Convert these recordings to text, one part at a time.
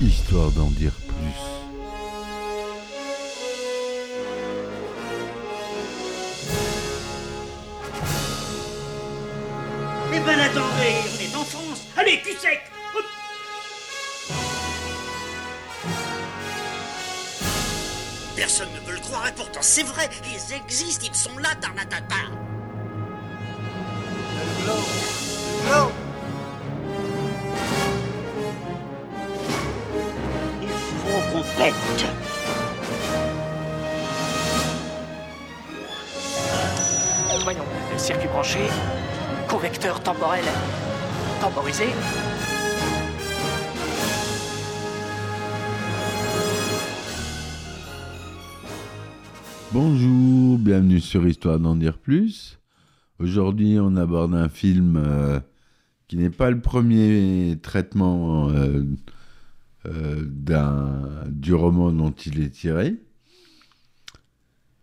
histoire d'en dire plus. Eh ben attendez, on est en France. Allez, cul sec. Personne ne veut le croire et pourtant c'est vrai, ils existent, ils sont là, Tarnatata Voyons, circuit branché, convecteur temporel temporisé. Bonjour, bienvenue sur Histoire d'en dire plus. Aujourd'hui, on aborde un film euh, qui n'est pas le premier traitement euh, du roman dont il est tiré,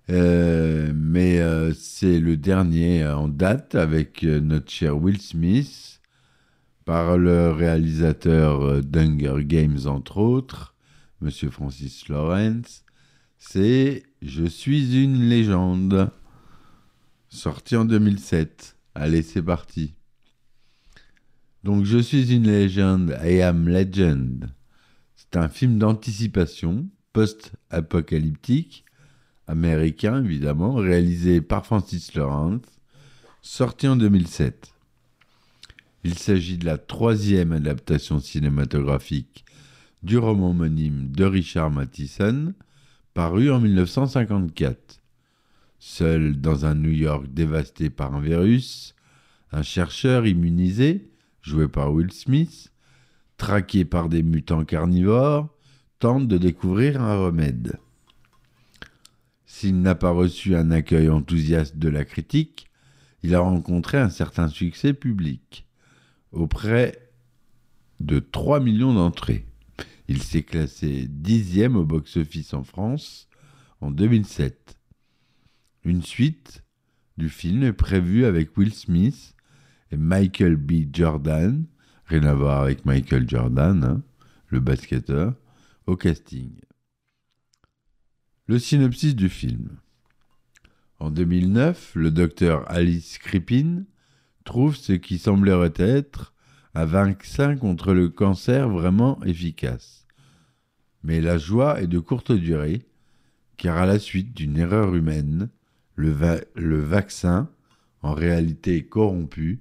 Euh, mais euh, c'est le dernier en date avec euh, notre cher Will Smith, par le réalisateur euh, d'Hunger Games entre autres, Monsieur Francis Lawrence. C'est Je suis une légende, sorti en 2007. Allez, c'est parti. Donc, Je suis une légende, I am legend. C'est un film d'anticipation, post-apocalyptique, américain évidemment, réalisé par Francis Lawrence, sorti en 2007. Il s'agit de la troisième adaptation cinématographique du roman homonyme de Richard Matheson, paru en 1954. Seul dans un New York dévasté par un virus, un chercheur immunisé, joué par Will Smith, traqué par des mutants carnivores, tente de découvrir un remède. S'il n'a pas reçu un accueil enthousiaste de la critique, il a rencontré un certain succès public, auprès de 3 millions d'entrées. Il s'est classé dixième au box-office en France en 2007. Une suite du film est prévue avec Will Smith et Michael B. Jordan, rien à voir avec Michael Jordan, hein, le basketteur, au casting. Le synopsis du film. En 2009, le docteur Alice Crippin trouve ce qui semblerait être un vaccin contre le cancer vraiment efficace. Mais la joie est de courte durée, car à la suite d'une erreur humaine, le, va- le vaccin, en réalité corrompu,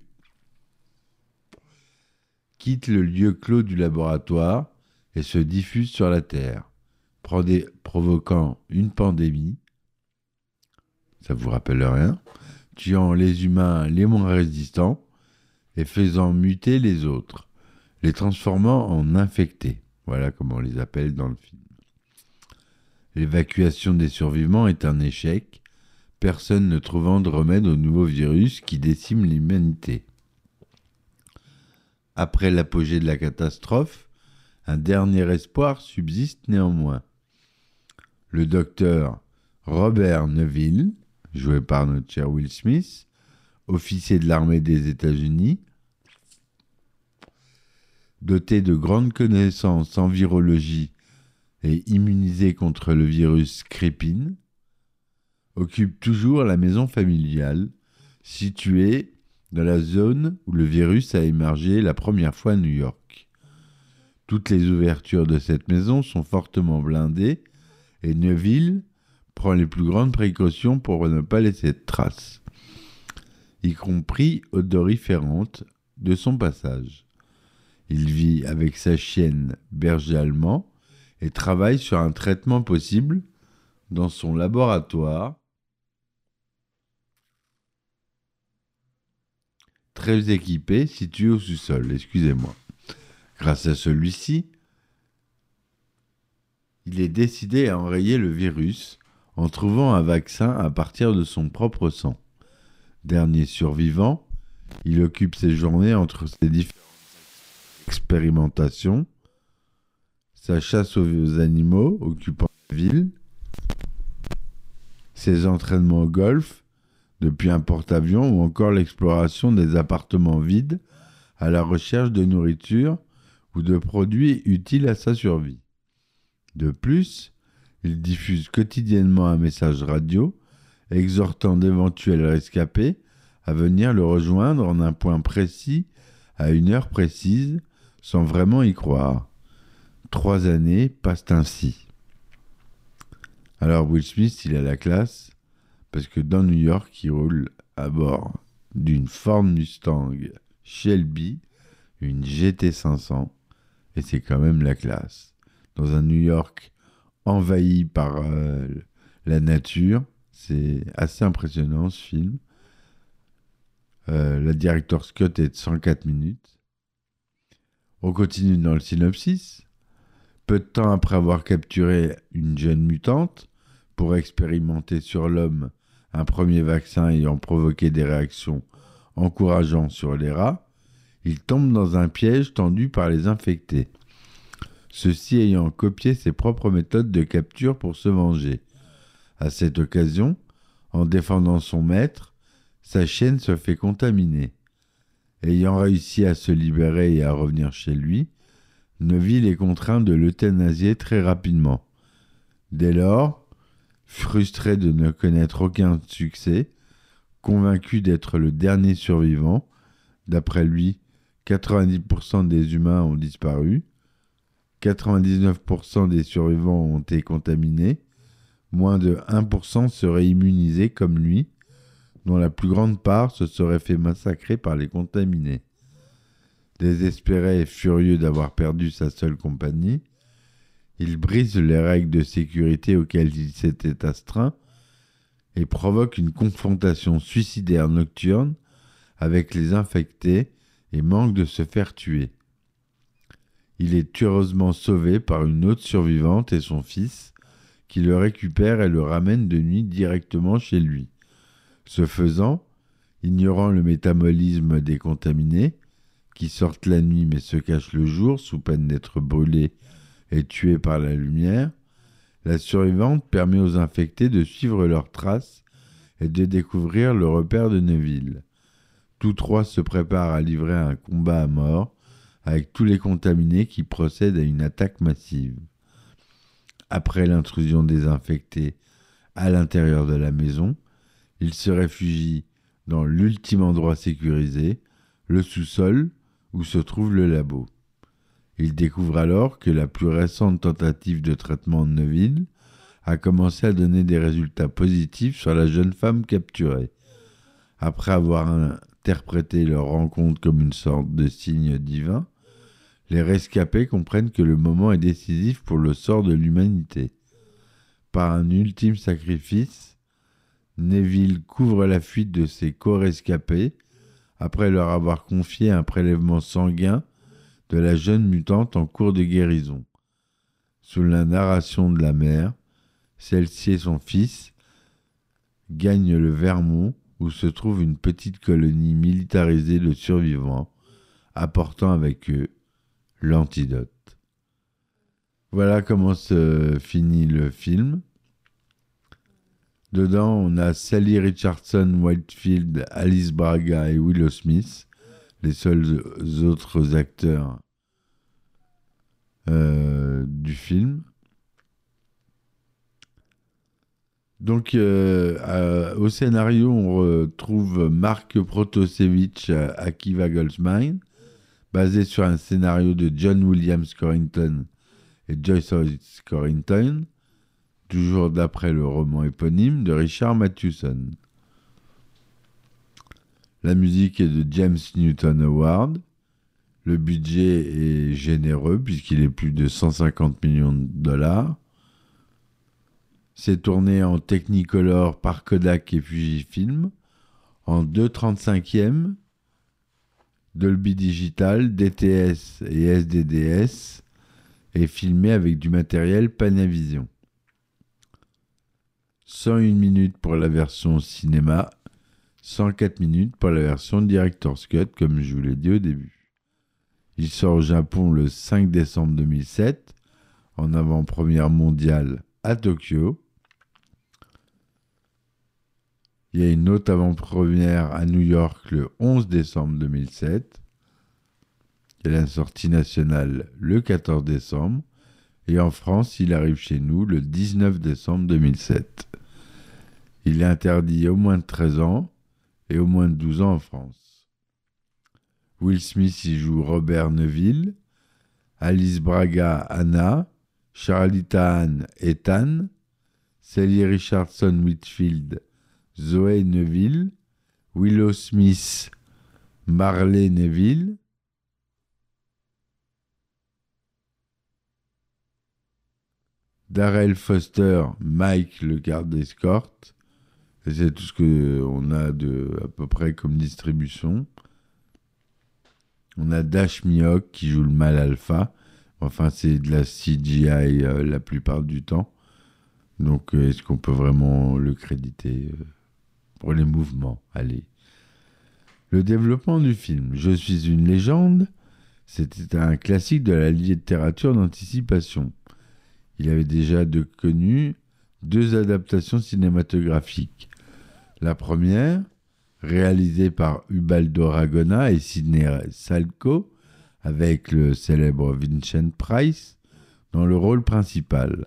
quitte le lieu clos du laboratoire et se diffuse sur la Terre, provoquant une pandémie, ça vous rappelle rien, tuant les humains les moins résistants et faisant muter les autres, les transformant en infectés. Voilà comment on les appelle dans le film. L'évacuation des survivants est un échec, personne ne trouvant de remède au nouveau virus qui décime l'humanité. Après l'apogée de la catastrophe, un dernier espoir subsiste néanmoins. Le docteur Robert Neville, joué par notre cher Will Smith, officier de l'armée des États-Unis, doté de grandes connaissances en virologie et immunisé contre le virus Crépine, occupe toujours la maison familiale située dans la zone où le virus a émergé la première fois à New York. Toutes les ouvertures de cette maison sont fortement blindées et Neville prend les plus grandes précautions pour ne pas laisser de traces, y compris odoriférantes, de son passage. Il vit avec sa chienne berger allemand et travaille sur un traitement possible dans son laboratoire très équipé situé au sous-sol, excusez-moi. Grâce à celui-ci, il est décidé à enrayer le virus en trouvant un vaccin à partir de son propre sang. Dernier survivant, il occupe ses journées entre ses différentes expérimentations, sa chasse aux animaux occupant la ville, ses entraînements au golf depuis un porte-avions ou encore l'exploration des appartements vides à la recherche de nourriture ou de produits utiles à sa survie. De plus, il diffuse quotidiennement un message radio exhortant d'éventuels rescapés à venir le rejoindre en un point précis à une heure précise sans vraiment y croire. Trois années passent ainsi. Alors Will Smith, il a la classe parce que dans New York, il roule à bord d'une Ford Mustang Shelby, une GT500, et c'est quand même la classe. Dans un New York envahi par euh, la nature, c'est assez impressionnant ce film. Euh, la director Scott est de 104 minutes. On continue dans le synopsis. Peu de temps après avoir capturé une jeune mutante pour expérimenter sur l'homme un premier vaccin ayant provoqué des réactions encourageantes sur les rats, il tombe dans un piège tendu par les infectés. Ceux-ci ayant copié ses propres méthodes de capture pour se venger. À cette occasion, en défendant son maître, sa chienne se fait contaminer. Ayant réussi à se libérer et à revenir chez lui, Neville est contraint de l'euthanasier très rapidement. Dès lors, frustré de ne connaître aucun succès, convaincu d'être le dernier survivant, d'après lui, 90% des humains ont disparu, 99% des survivants ont été contaminés, moins de 1% seraient immunisés comme lui, dont la plus grande part se serait fait massacrer par les contaminés. Désespéré et furieux d'avoir perdu sa seule compagnie, il brise les règles de sécurité auxquelles il s'était astreint et provoque une confrontation suicidaire nocturne avec les infectés et manque de se faire tuer. Il est heureusement sauvé par une autre survivante et son fils, qui le récupère et le ramène de nuit directement chez lui. Ce faisant, ignorant le métabolisme des contaminés, qui sortent la nuit mais se cachent le jour sous peine d'être brûlés et tués par la lumière, la survivante permet aux infectés de suivre leurs traces et de découvrir le repère de Neville. Tous trois se préparent à livrer un combat à mort avec tous les contaminés qui procèdent à une attaque massive. Après l'intrusion des infectés à l'intérieur de la maison, ils se réfugient dans l'ultime endroit sécurisé, le sous-sol, où se trouve le labo. Ils découvrent alors que la plus récente tentative de traitement de Neville a commencé à donner des résultats positifs sur la jeune femme capturée. Après avoir interprété leur rencontre comme une sorte de signe divin, les rescapés comprennent que le moment est décisif pour le sort de l'humanité. Par un ultime sacrifice, Neville couvre la fuite de ses co-rescapés après leur avoir confié un prélèvement sanguin de la jeune mutante en cours de guérison. Sous la narration de la mère, celle-ci et son fils gagnent le Vermont où se trouve une petite colonie militarisée de survivants, apportant avec eux l'antidote. Voilà comment se finit le film. Dedans, on a Sally Richardson, Whitefield, Alice Braga et Willow Smith, les seuls autres acteurs euh, du film. Donc, euh, au scénario, on retrouve Mark Protosevich, Akiva Goldsmine, basé sur un scénario de John Williams Corrington et Joyce Corrington, toujours d'après le roman éponyme de Richard Mathewson. La musique est de James Newton Howard. Le budget est généreux puisqu'il est plus de 150 millions de dollars. C'est tourné en Technicolor par Kodak et Fujifilm en 2,35e Dolby Digital, DTS et SDDS et filmé avec du matériel Panavision. 101 minutes pour la version cinéma, 104 minutes pour la version Director's Cut, comme je vous l'ai dit au début. Il sort au Japon le 5 décembre 2007, en avant-première mondiale à Tokyo. Il y a une autre avant-première à New York le 11 décembre 2007. et la sortie nationale le 14 décembre, et en France, il arrive chez nous le 19 décembre 2007. Il est interdit au moins de 13 ans et au moins de 12 ans en France. Will Smith y joue Robert Neville, Alice Braga Anna, Charlie Tahan Ethan, Sally Richardson Whitfield Zoé Neville, Willow Smith Marley Neville, Darrell Foster, Mike le garde d'escorte. C'est tout ce qu'on a de, à peu près comme distribution. On a Dash Mihawk qui joue le mal alpha. Enfin, c'est de la CGI euh, la plupart du temps. Donc, euh, est-ce qu'on peut vraiment le créditer euh, pour les mouvements? Allez. Le développement du film Je suis une légende, c'était un classique de la littérature d'anticipation. Il avait déjà de connu deux adaptations cinématographiques. La première, réalisée par Ubaldo Ragona et Sidney Salco, avec le célèbre Vincent Price dans le rôle principal.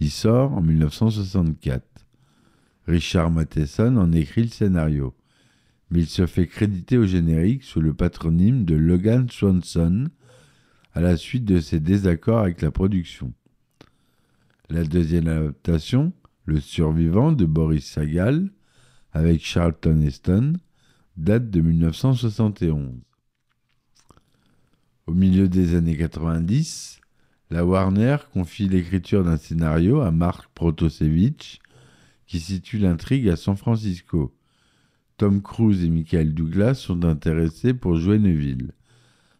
Il sort en 1964. Richard Matheson en écrit le scénario, mais il se fait créditer au générique sous le patronyme de Logan Swanson à la suite de ses désaccords avec la production. La deuxième adaptation, Le survivant de Boris Sagal, avec Charlton Heston, date de 1971. Au milieu des années 90, la Warner confie l'écriture d'un scénario à Mark Protosevich qui situe l'intrigue à San Francisco. Tom Cruise et Michael Douglas sont intéressés pour jouer Neville,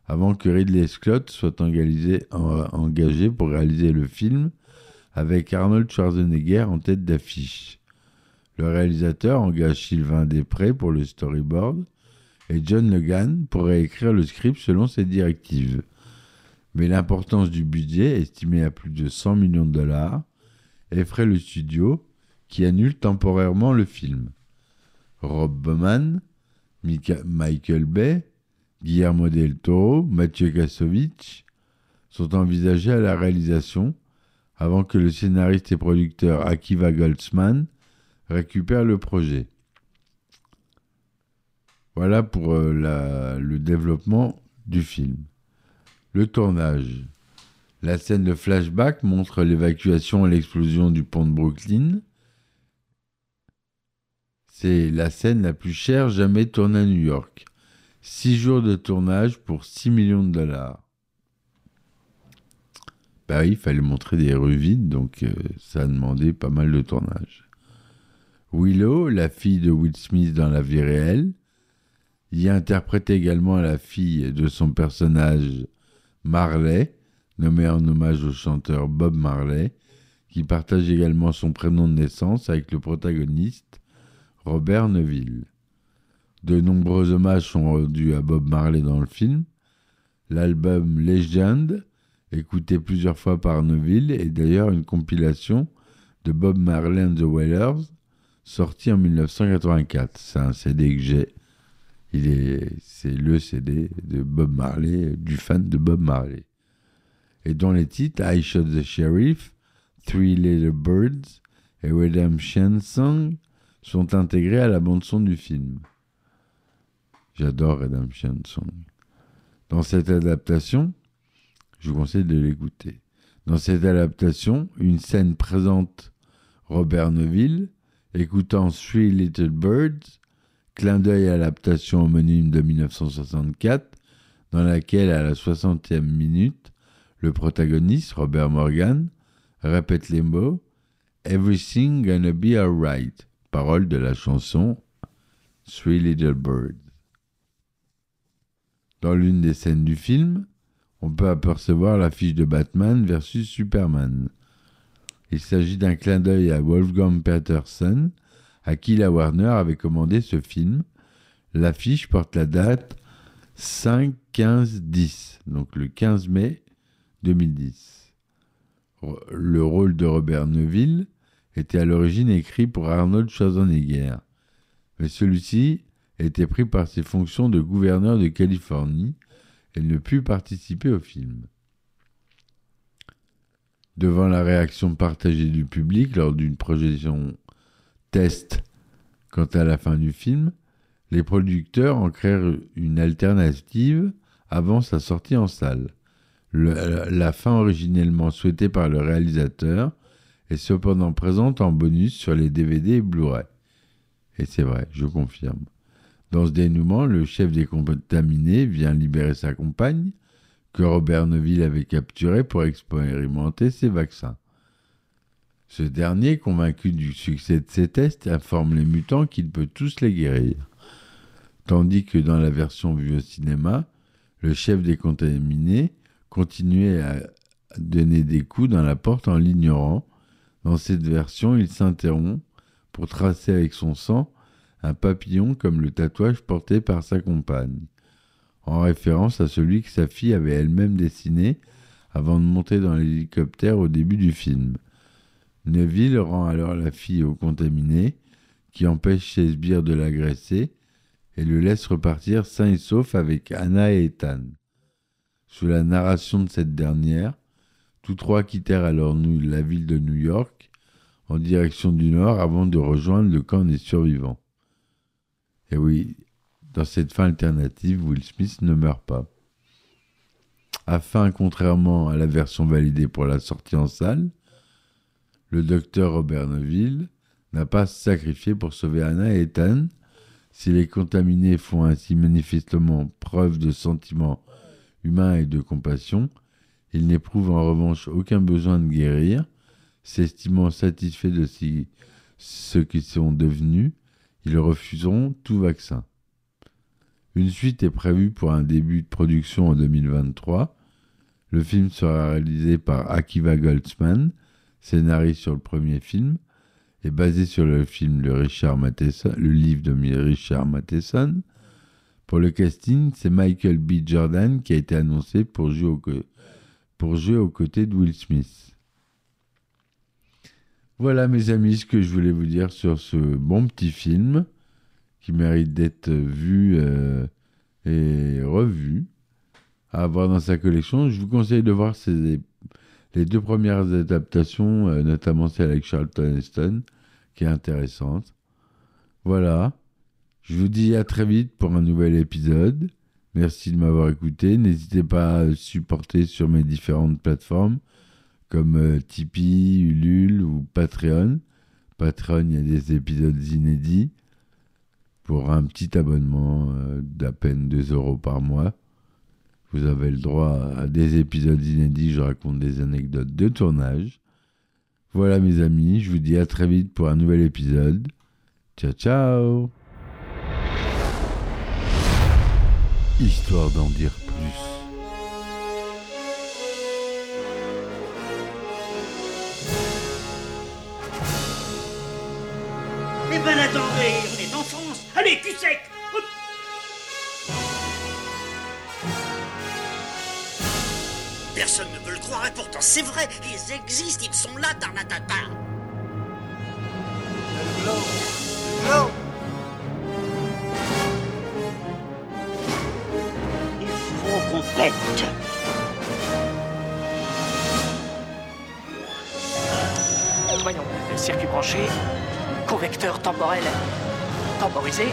avant que Ridley Scott soit engagé, engagé pour réaliser le film avec Arnold Schwarzenegger en tête d'affiche. Le réalisateur engage Sylvain Després pour le storyboard et John Logan pour réécrire le script selon ses directives. Mais l'importance du budget, estimé à plus de 100 millions de dollars, effraie le studio qui annule temporairement le film. Rob Bowman, Michael Bay, Guillermo del Toro, Mathieu Kassovitch sont envisagés à la réalisation avant que le scénariste et producteur Akiva Goldsman récupère le projet. Voilà pour euh, le développement du film. Le tournage. La scène de flashback montre l'évacuation et l'explosion du pont de Brooklyn. C'est la scène la plus chère jamais tournée à New York. Six jours de tournage pour 6 millions de dollars. Bah il fallait montrer des rues vides, donc euh, ça a demandé pas mal de tournage. Willow, la fille de Will Smith dans la vie réelle, y interprète également la fille de son personnage Marley, nommé en hommage au chanteur Bob Marley, qui partage également son prénom de naissance avec le protagoniste Robert Neville. De nombreux hommages sont rendus à Bob Marley dans le film. L'album Legend écouté plusieurs fois par Neville, et d'ailleurs une compilation de Bob Marley and the Wailers, sorti en 1984. C'est un CD que j'ai. Est, c'est le CD Bob Marley, du fan de Bob Marley. Et dont les titres I Shot the Sheriff, Three Little Birds et Redemption Song sont intégrés à la bande-son du film. J'adore Redemption Song. Dans cette adaptation, je vous conseille de l'écouter. Dans cette adaptation, une scène présente Robert Neville écoutant Three Little Birds, clin d'œil à l'adaptation homonyme de 1964, dans laquelle, à la 60e minute, le protagoniste, Robert Morgan, répète les mots Everything gonna be alright, parole de la chanson Three Little Birds. Dans l'une des scènes du film, on peut apercevoir l'affiche de Batman versus Superman. Il s'agit d'un clin d'œil à Wolfgang Peterson, à qui la Warner avait commandé ce film. L'affiche porte la date 5-15-10, donc le 15 mai 2010. Le rôle de Robert Neville était à l'origine écrit pour Arnold Schwarzenegger, mais celui-ci était pris par ses fonctions de gouverneur de Californie et ne put participer au film. Devant la réaction partagée du public lors d'une projection test quant à la fin du film, les producteurs en créèrent une alternative avant sa sortie en salle. Le- la fin originellement souhaitée par le réalisateur est cependant présente en bonus sur les DVD et Blu-ray. Et c'est vrai, je confirme. Dans ce dénouement, le chef des contaminés vient libérer sa compagne, que Robert Neville avait capturée pour expérimenter ses vaccins. Ce dernier, convaincu du succès de ses tests, informe les mutants qu'il peut tous les guérir. Tandis que dans la version vue au cinéma, le chef des contaminés continuait à donner des coups dans la porte en l'ignorant. Dans cette version, il s'interrompt pour tracer avec son sang un papillon comme le tatouage porté par sa compagne, en référence à celui que sa fille avait elle-même dessiné avant de monter dans l'hélicoptère au début du film. Neville rend alors la fille au contaminé, qui empêche ses sbires de l'agresser et le laisse repartir sain et sauf avec Anna et Ethan. Sous la narration de cette dernière, tous trois quittèrent alors la ville de New York en direction du nord avant de rejoindre le camp des survivants. Et oui, dans cette fin alternative, Will Smith ne meurt pas. Afin, contrairement à la version validée pour la sortie en salle, le docteur Robert Neville n'a pas sacrifié pour sauver Anna et Ethan. Si les contaminés font ainsi manifestement preuve de sentiments humains et de compassion, ils n'éprouvent en revanche aucun besoin de guérir, s'estimant satisfaits de ce qu'ils sont devenus, ils refuseront tout vaccin. Une suite est prévue pour un début de production en 2023. Le film sera réalisé par Akiva Goldsman, scénariste sur le premier film, et basé sur le film de Richard Matheson, le livre de Richard Matheson. Pour le casting, c'est Michael B. Jordan qui a été annoncé pour jouer, pour jouer aux côtés de Will Smith. Voilà mes amis ce que je voulais vous dire sur ce bon petit film qui mérite d'être vu euh, et revu à avoir dans sa collection. Je vous conseille de voir les deux premières adaptations, euh, notamment celle avec Charlton Heston, qui est intéressante. Voilà. Je vous dis à très vite pour un nouvel épisode. Merci de m'avoir écouté. N'hésitez pas à supporter sur mes différentes plateformes comme euh, Tipeee, Ulule ou Patreon. Patreon, il y a des épisodes inédits pour un petit abonnement euh, d'à peine 2 euros par mois. Vous avez le droit à des épisodes inédits, je raconte des anecdotes de tournage. Voilà mes amis, je vous dis à très vite pour un nouvel épisode. Ciao ciao Histoire d'en dire plus. Personne ne veut le croire et pourtant c'est vrai, ils existent, ils sont là, Tarnatata. Il faut qu'on pète. Voyons, circuit branché, convecteur temporel temporisé,